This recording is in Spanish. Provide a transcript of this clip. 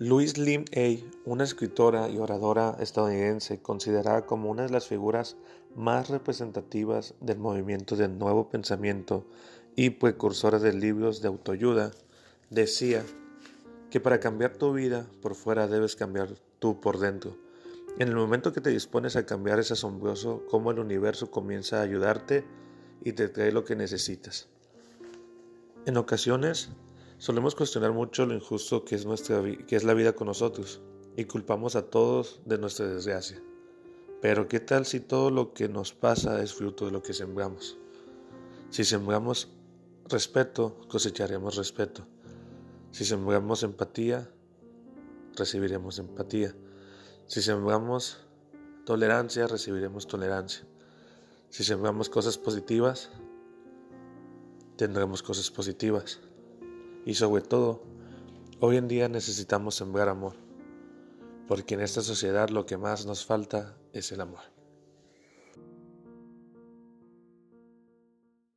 Louise Lim A., una escritora y oradora estadounidense considerada como una de las figuras más representativas del movimiento del nuevo pensamiento y precursora de libros de autoayuda, decía que para cambiar tu vida por fuera debes cambiar tú por dentro. En el momento que te dispones a cambiar es asombroso cómo el universo comienza a ayudarte y te trae lo que necesitas. En ocasiones Solemos cuestionar mucho lo injusto que es, nuestra, que es la vida con nosotros y culpamos a todos de nuestra desgracia. Pero ¿qué tal si todo lo que nos pasa es fruto de lo que sembramos? Si sembramos respeto, cosecharemos respeto. Si sembramos empatía, recibiremos empatía. Si sembramos tolerancia, recibiremos tolerancia. Si sembramos cosas positivas, tendremos cosas positivas. Y sobre todo, hoy en día necesitamos sembrar amor, porque en esta sociedad lo que más nos falta es el amor.